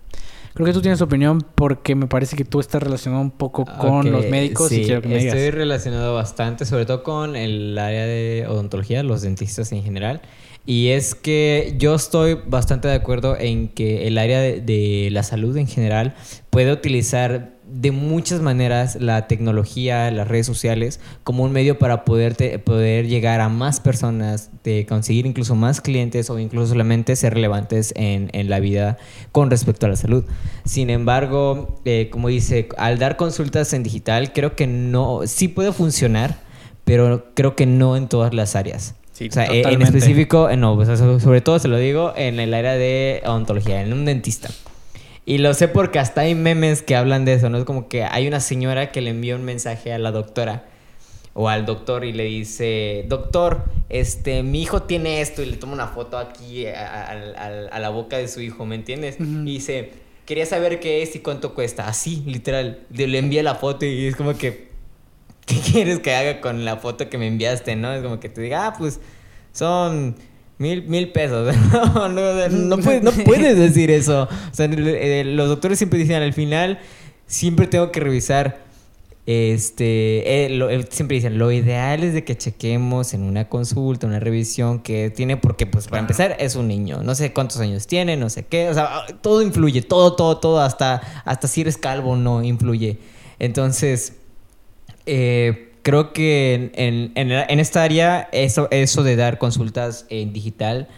Creo que tú tienes opinión porque me parece que tú estás relacionado un poco con los médicos y quiero que me Estoy relacionado bastante, sobre todo con el área de odontología, los dentistas en general. Y es que yo estoy bastante de acuerdo en que el área de, la salud en general puede utilizar de muchas maneras la tecnología, las redes sociales, como un medio para poderte, poder llegar a más personas, de conseguir incluso más clientes o incluso solamente ser relevantes en, en la vida con respecto a la salud. Sin embargo, eh, como dice, al dar consultas en digital, creo que no, sí puede funcionar, pero creo que no en todas las áreas o sea, eh, en específico, eh, no, sobre todo se lo digo en el área de odontología, en un dentista. Y lo sé porque hasta hay memes que hablan de eso, ¿no? Es como que hay una señora que le envía un mensaje a la doctora o al doctor y le dice, doctor, este, mi hijo tiene esto y le toma una foto aquí a, la boca de su hijo, ¿me entiendes? Y dice, quería saber qué es y cuánto cuesta. Así, literal. Le envía la foto y es como que, ¿qué quieres que haga con la foto que me enviaste, no? Es como que te diga, ah, pues son mil, mil pesos. no, no, puedes, decir eso. O sea, eh, los doctores siempre dicen al final, siempre tengo que revisar. Este, eh, eh, siempre dicen, lo ideal es de que chequemos en una consulta, una revisión que tiene, porque pues para empezar es un niño, no sé cuántos años tiene, no sé qué, o sea, todo influye, todo, todo, todo, hasta, hasta si eres calvo no influye. Entonces, eh, creo que en, en, en, esta área, eso, eso de dar consultas en digital,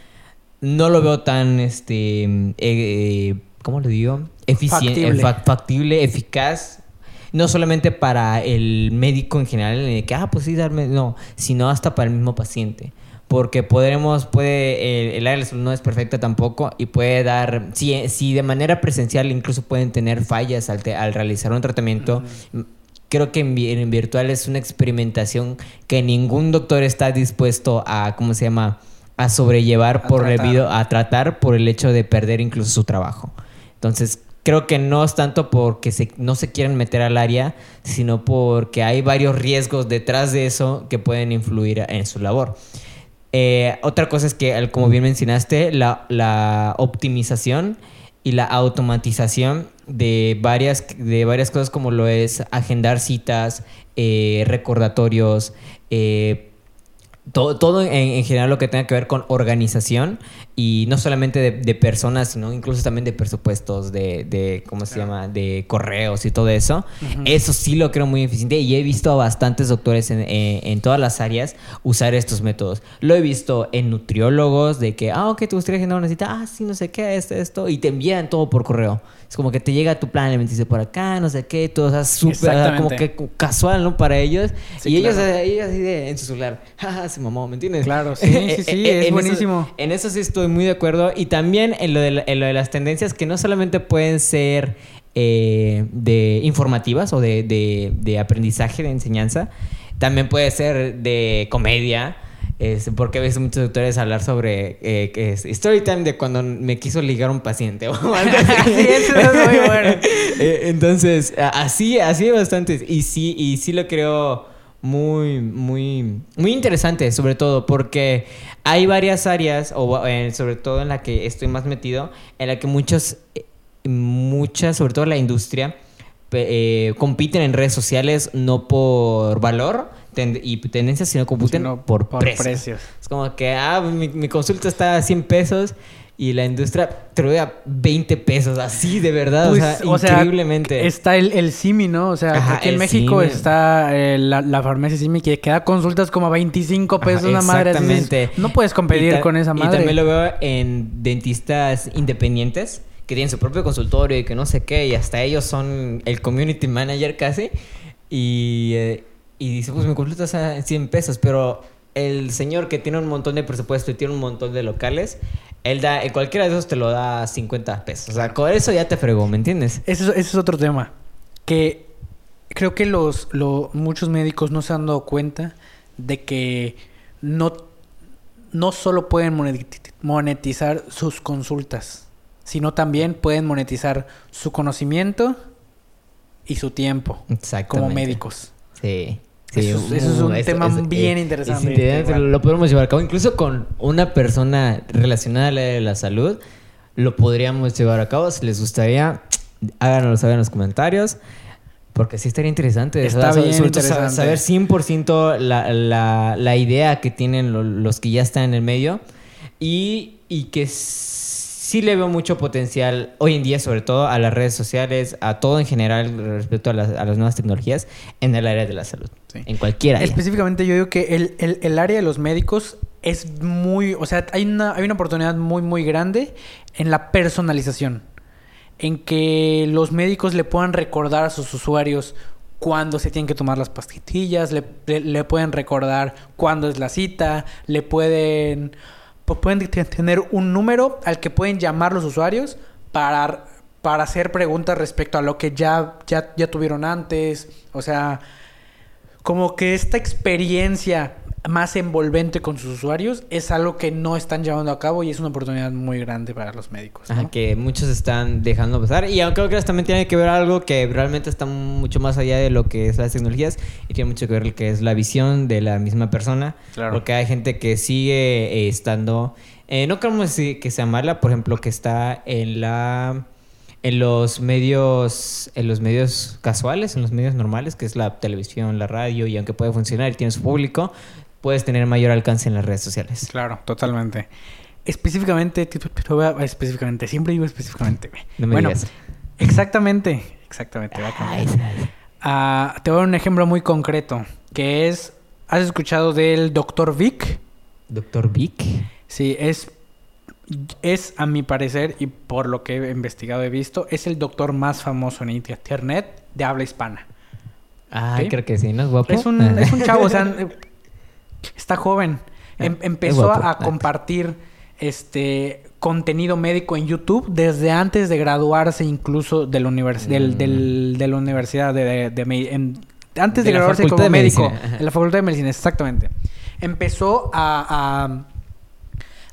no lo veo tan, este, eh, ¿cómo lo digo? Eficiente, factible. factible, eficaz. No solamente para el médico en general, en que, ah, pues sí, darme, no, sino hasta para el mismo paciente porque podremos, puede, el, área no es perfecta tampoco y puede dar, si, si de manera presencial incluso pueden tener fallas al, al realizar un tratamiento, creo que en, en, virtual es una experimentación que ningún doctor está dispuesto a, ¿cómo se llama?, a sobrellevar por debido a tratar por el hecho de perder incluso su trabajo. Entonces, creo que no es tanto porque se, no se quieren meter al área, sino porque hay varios riesgos detrás de eso que pueden influir en su labor. Eh, otra cosa es que, como bien mencionaste, la, optimización y la automatización de varias, de varias cosas como lo es agendar citas, eh, recordatorios, eh, todo, todo en, general lo que tenga que ver con organización y no solamente de, personas, sino incluso también de presupuestos, de, de ¿cómo se llama? De correos y todo eso. Eso sí lo creo muy eficiente y he visto a bastantes doctores en, en, todas las áreas usar estos métodos. Lo he visto en nutriólogos de que, ah, ok, te gustaría generar una cita, ah, sí, no sé qué, esto, esto, y te envían todo por correo. Es como que te llega tu plan alimenticio por acá, no sé qué, todo o súper, como que casual, ¿no? Para ellos. y ellos, ellos así de, en su celular, jaja, se mamó, ¿me entiendes? Claro, sí, sí, sí, es buenísimo. en eso sí estoy muy de acuerdo. Y también en lo de, en lo de las tendencias que no solamente pueden ser eh, de informativas o de, de, de aprendizaje, de enseñanza, también puede ser de comedia porque ves muchos doctores hablar sobre eh, que es story time de cuando me quiso ligar un paciente o algo así. eso es muy bueno. Eh, entonces, así, así bastante. Y sí, y sí lo creo muy, muy, muy interesante, sobre todo, porque hay varias áreas, o eh, sobre todo en la que estoy más metido, en la que muchos, muchas, sobre todo la industria, compiten en redes sociales no por valor, y tendencias, sino computen por, precios. Es como que, ah, mi, consulta está a 100 pesos y la industria te lo da 20 pesos, así de verdad, o pues, sea, increíblemente. está el, el Simi, ¿no? O sea, aquí en México está eh, la, farmacia Simi que queda consultas como a 25 pesos una madre. Exactamente. no puedes competir con esa madre. Y también lo veo en dentistas independientes que tienen su propio consultorio y que no sé qué, y hasta ellos son el community manager casi. Y, eh, y dice, pues mi consulta es a 100 pesos, pero el señor que tiene un montón de presupuesto y tiene un montón de locales, él da, cualquiera de esos te lo da 50 pesos. O sea, con eso ya te fregó, ¿me entiendes? Ese, ese es otro tema. Que creo que los, muchos médicos no se han dado cuenta de que no, no solo pueden monetizar sus consultas, sino también pueden monetizar su conocimiento y su tiempo como médicos. Sí eso, es un tema bien interesante. lo podemos llevar a cabo. Incluso con una persona relacionada a la de la salud, lo podríamos llevar a cabo. Si les gustaría, háganoslo saber en los comentarios. Porque sí estaría interesante. Está bien interesante. Saber 100% la, la, la idea que tienen los que ya están en el medio. Y, y que sí le veo mucho potencial hoy en día, sobre todo a las redes sociales, a todo en general respecto a las, nuevas tecnologías en el área de la salud. En cualquier área. Específicamente yo digo que el, área de los médicos es muy, o sea, hay una, hay una oportunidad muy, muy grande en la personalización. En que los médicos le puedan recordar a sus usuarios cuándo se tienen que tomar las pastillas, le, le pueden recordar cuándo es la cita, le pueden pues pueden tener un número al que pueden llamar los usuarios para, para hacer preguntas respecto a lo que ya, ya, ya tuvieron antes. O sea, como que esta experiencia más envolvente con sus usuarios es algo que no están llevando a cabo y es una oportunidad muy grande para los médicos. que muchos están dejando pasar. Y aunque creo que también tiene que ver algo que realmente está mucho más allá de lo que es las tecnologías y tiene mucho que ver lo que es la visión de la misma persona. Claro. Porque hay gente que sigue eh, estando... Eh, no queremos decir que sea mala, por ejemplo, que está en la en los medios en los medios casuales, en los medios normales, que es la televisión, la radio y aunque puede funcionar y tiene su público, puedes tener mayor alcance en las redes sociales. Claro, totalmente. Específicamente, específicamente, siempre digo específicamente. bueno, exactamente, exactamente. Ah, te voy a dar un ejemplo muy concreto, que es, ¿has escuchado del Dr. Vic? Doctor Vic. Sí, es, es a mi parecer, y por lo que he investigado he visto, es el doctor más famoso en internet de habla hispana. Ah, ¿Sí? creo que sí, ¿no es guapo? Es un, es un chavo, o sea, eh, está joven. Em- Ah, empezó guapo. a compartir este contenido médico en YouTube desde antes de graduarse incluso de la, univers- del- Mm. del- de la universidad de, de- de en- antes de, De graduarse como de médico en la facultad de medicina exactamente empezó a, a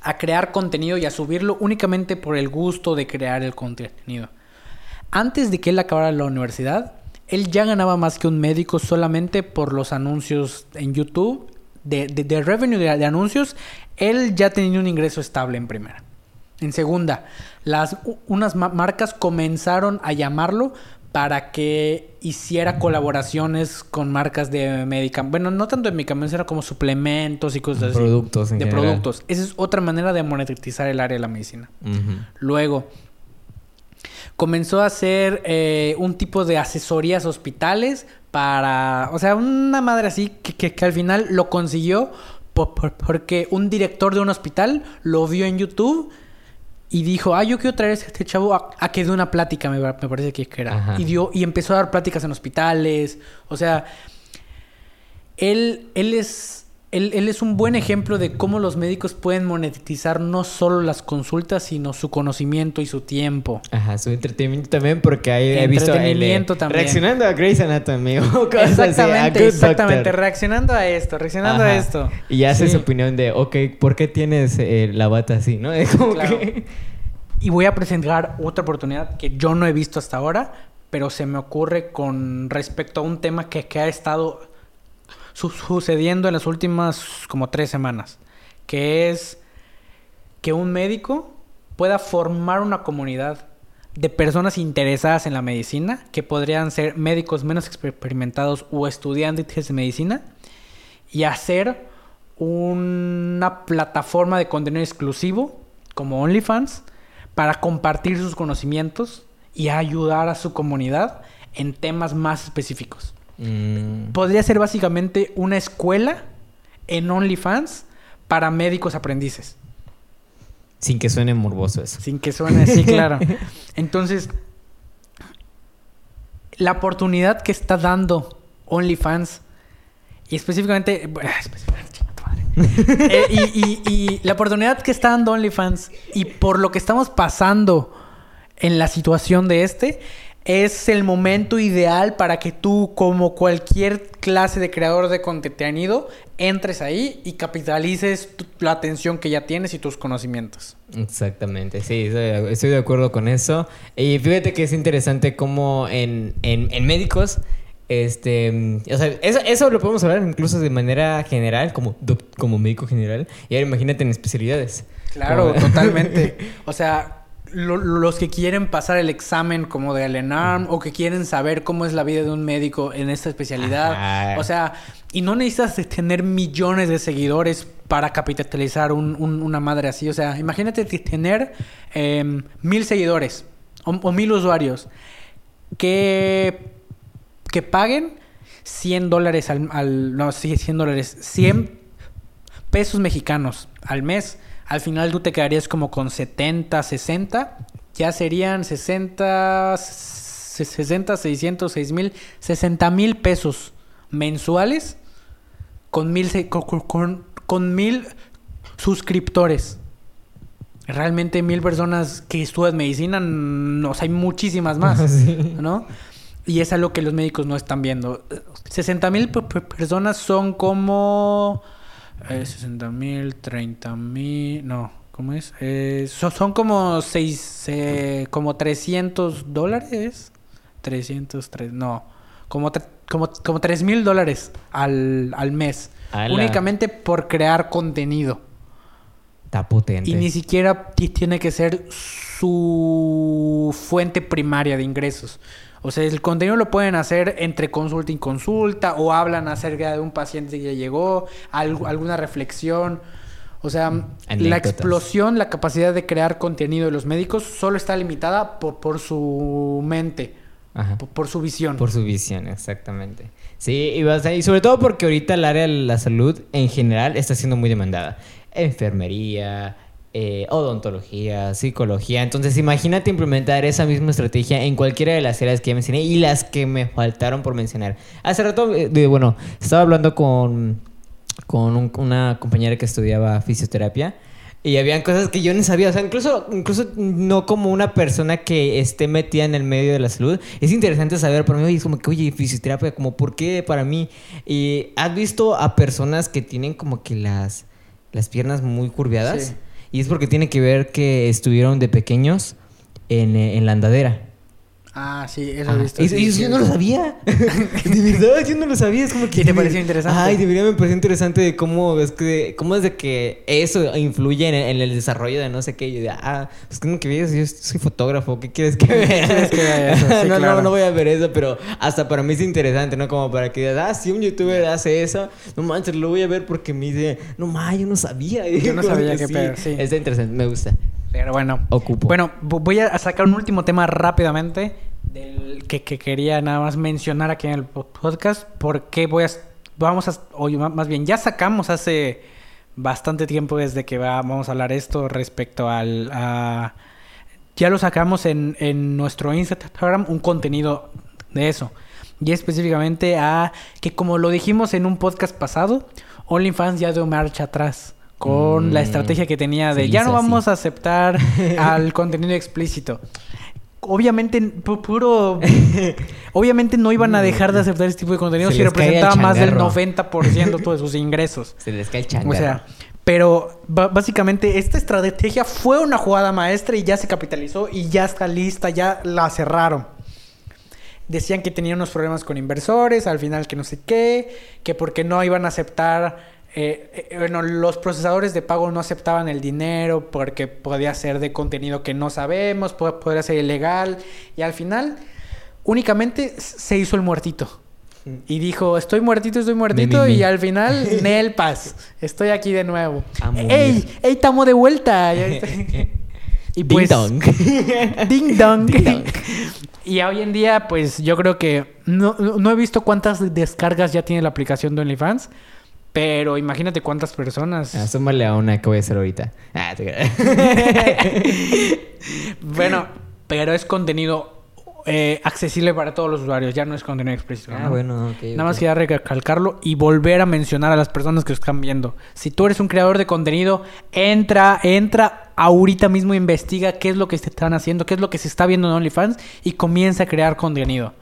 a crear contenido y a subirlo únicamente por el gusto de crear el contenido. Antes de que él acabara la universidad, él ya ganaba más que un médico solamente por los anuncios en YouTube. De, de, revenue de, de anuncios, él ya tenía un ingreso estable en primera. En segunda, las, unas ma- marcas comenzaron a llamarlo para que hiciera colaboraciones con marcas de medicamentos. Bueno, no tanto de medicamentos, era como suplementos y cosas así. Productos en De general. productos. Esa es otra manera de monetizar el área de la medicina. Luego, comenzó a hacer eh, un tipo de asesorías hospitales para, o sea, una madre así que, que- que al final lo consiguió po- por- porque un director de un hospital lo vio en YouTube y dijo, ah, yo quiero traer a este chavo a, a que dé una plática, me, me parece que era. Ajá. Y, dio, y empezó a dar pláticas en hospitales, o sea, él, él es... Él, él es un buen ejemplo de cómo los médicos pueden monetizar no solo las consultas, sino su conocimiento y su tiempo. Ajá, su entretenimiento también, porque ahí he visto el, también. reaccionando a Grey's Anatomy o cosas así, a Exactamente, exactamente. Doctor. Reaccionando a esto, reaccionando a esto. Y hace Sí. su opinión de, ok, ¿por qué tienes eh, la bata así, no? Es como Claro. que... Y voy a presentar otra oportunidad que yo no he visto hasta ahora, pero se me ocurre con respecto a un tema que, que ha estado su- sucediendo en las últimas como tres semanas, que es que un médico pueda formar una comunidad de personas interesadas en la medicina, que podrían ser médicos menos experimentados o estudiantes de medicina, y hacer una plataforma de contenido exclusivo como OnlyFans para compartir sus conocimientos y ayudar a su comunidad en temas más específicos. Mm, Podría ser básicamente una escuela en OnlyFans para médicos aprendices. sin que suene morboso eso. Sin que suene así, claro. Entonces, la oportunidad que está dando OnlyFans, y específicamente. bueno, específicamente. Eh, y, y- y la oportunidad que está dando OnlyFans, y por lo que estamos pasando en la situación de este, es el momento ideal para que tú, como cualquier clase de creador de contenido, entres ahí y capitalices la atención que ya tienes y tus conocimientos. Exactamente, sí, estoy, estoy de acuerdo con eso. Y fíjate que es interesante cómo en, en, en médicos, este, o sea, eso, eso lo podemos hablar incluso de manera general, como, como médico general. Y ahora imagínate en especialidades. Claro, Como- totalmente. O sea, lo- los que quieren pasar el examen como de Alenarm o que quieren saber cómo es la vida de un médico en esta especialidad. Ajá. O sea, y no necesitas tener millones de seguidores para capitalizar un- un- una madre así. O sea, imagínate tener em, mil seguidores o, o mil usuarios que, que paguen 100 dólares al, al- No, sí, 100 dólares. 100 pesos mexicanos al mes. Al final tú te quedarías como con 70, 60. Ya serían 60, se- 60, 600, 6 mil, 60 mil pesos mensuales con mil, con, con- con mil suscriptores. Realmente mil personas que estudian medicina, no, o sea, hay muchísimas más, Sí. ¿no? Y es algo que los médicos no están viendo. 60 mil personas son como... Eh, 60 mil, 30 mil... No, ¿cómo es? Eh, so- son como seis, eh, como 300 dólares. 303, no. Como, como, como 3 mil dólares al, al mes. Ala. Únicamente por crear contenido. Está potente. Y ni siquiera ti- tiene que ser su fuente primaria de ingresos. O sea, el contenido lo pueden hacer entre consulta y consulta, o hablan acerca de un paciente que ya llegó, algo- alguna reflexión. O sea, la explosión, la capacidad de crear contenido de los médicos solo está limitada por, por su mente. Por, por su visión. Por su visión, exactamente. Sí, y, vas a- y sobre todo porque ahorita el área de la salud en general está siendo muy demandada. Enfermería, eh, odontología, psicología. Entonces imagínate implementar esa misma estrategia en cualquiera de las áreas que ya mencioné y las que me faltaron por mencionar. Hace rato, eh, bueno, estaba hablando con, con un- una compañera que estudiaba fisioterapia. Y habían cosas que yo no sabía, o sea, incluso, incluso no como una persona que esté metida en el medio de la salud. Es interesante saber para mí, es como que, oye, fisioterapia, como, ¿por qué para mí? Y has visto a personas que tienen como que las, las piernas muy curviadas. Sí. Y es porque tiene que ver que estuvieron de pequeños en, eh, en la andadera. Ah, sí, eso Ah, he visto. sí, eso sí, yo no lo sí. sabía. de verdad, yo no lo sabía. Es como que. ¿Y te pareció interesante? Ay, de verdad me pareció interesante de cómo es que. Cómo es de que eso influye en, en el desarrollo de no sé qué. Y yo de, ah, pues como que veas, yo soy fotógrafo. ¿Qué quieres que vea? quieres que vea eso? Sí, no, claro. no, no voy a ver eso, pero hasta para mí es interesante, ¿no? Como para que digas, ah, si un youtuber hace eso, no manches, lo voy a ver porque me dice, no manches, yo no sabía. Yo no sabía qué pedo, sí. Está interesante, me gusta. Pero bueno. Ocupo. Bueno, vo- voy a sacar un último tema rápidamente del que, que quería nada más mencionar aquí en el po- podcast. Porque voy a... Vamos a... Ma- más bien, ya sacamos hace bastante tiempo desde que va- vamos a hablar esto respecto al... a- ya lo sacamos en, en nuestro Instagram un contenido de eso. Y específicamente a que como lo dijimos en un podcast pasado, OnlyFans ya dio marcha atrás con la Mm, estrategia que tenía de ya no así. vamos a aceptar al contenido explícito. Obviamente, pu- puro. Obviamente no iban a dejar de aceptar este tipo de contenido Se si representaba más del changarro. 90% de sus ingresos. Se les cae el O changarro. sea, pero básicamente esta estrategia fue una jugada maestra y ya se capitalizó y ya está lista, ya la cerraron. Decían que tenían unos problemas con inversores, al final que no sé qué, que porque no iban a aceptar, eh, eh, bueno, los procesadores de pago no aceptaban el dinero porque podía ser de contenido que no sabemos, po- podría ser ilegal y al final únicamente se hizo el muertito. Y dijo, estoy muertito, estoy muertito. mi, mi. Y al final, Nel Paz. Estoy aquí de nuevo. ¡Ey! ¡Ey, estamos de vuelta! Y Ding pues... dong. Ding dong. Ding dong. y hoy en día, pues yo creo que... No, no he visto cuántas descargas ya tiene la aplicación de OnlyFans. Pero imagínate cuántas personas... Ah, súmale a una que voy a hacer ahorita. Ah, te bueno, pero es contenido eh, accesible para todos los usuarios. Ya no es contenido explícito. Ah, ¿no? bueno, ok. Nada más quería recalcarlo y volver a mencionar a las personas que lo están viendo. Si tú eres un creador de contenido, entra, entra ahorita mismo, investiga qué es lo que se están haciendo, qué es lo que se está viendo en OnlyFans y comienza a crear contenido.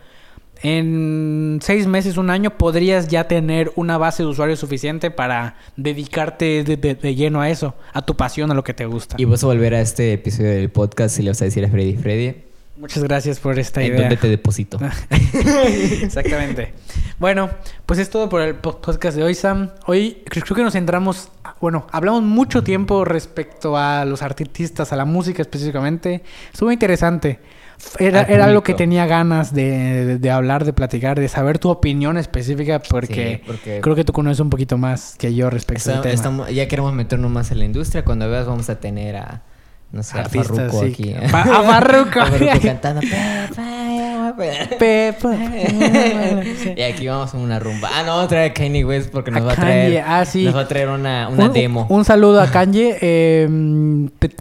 En seis meses, un año, podrías ya tener una base de usuarios suficiente para dedicarte de, de- de lleno a eso, a tu pasión, a lo que te gusta. Y vas a volver a este episodio del podcast y le vas a decir a Freddy, Freddy, Muchas gracias por esta ¿en idea. dónde te deposito? Exactamente. Bueno, pues es todo por el po- podcast de hoy, Sam. Hoy creo creo que nos centramos, bueno, hablamos mucho tiempo respecto a los artistas, a la música específicamente. Estuvo interesante. Era, era algo que tenía ganas de, de- de hablar, de platicar, de saber tu opinión específica, porque, Sí, porque- creo que tú conoces un poquito más que yo respecto Está- al tema. estamos- ya queremos meternos más en la industria. Cuando veas, vamos a tener a. No sé, Artistas, a Farruko sí. aquí. A Fa- a Farruko. A Farruko cantando. "Pepa. Y aquí vamos a una rumba. Ah, no, vamos a traer a Kanye West porque nos A va a traer. Kanye, ah, sí. Nos va a traer una, una un, demo. Un saludo a Kanye. eh, te-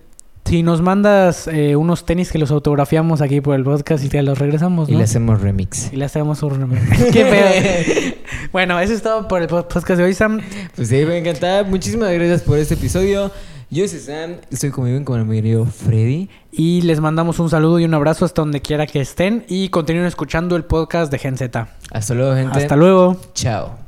si nos mandas eh, unos tenis que los autografiamos aquí por el podcast y te los regresamos, Y le hacemos remix. Y le hacemos un Qué feo. bueno, eso es todo por el podcast de hoy, Sam. Pues sí, me encanta. Muchísimas gracias por este episodio. Yo soy Sam, estoy conmigo con el querido Freddy. Y les mandamos un saludo y un abrazo hasta donde quiera que estén. Y continúen escuchando el podcast de Gen Z. Hasta luego, gente. Hasta luego. Chao.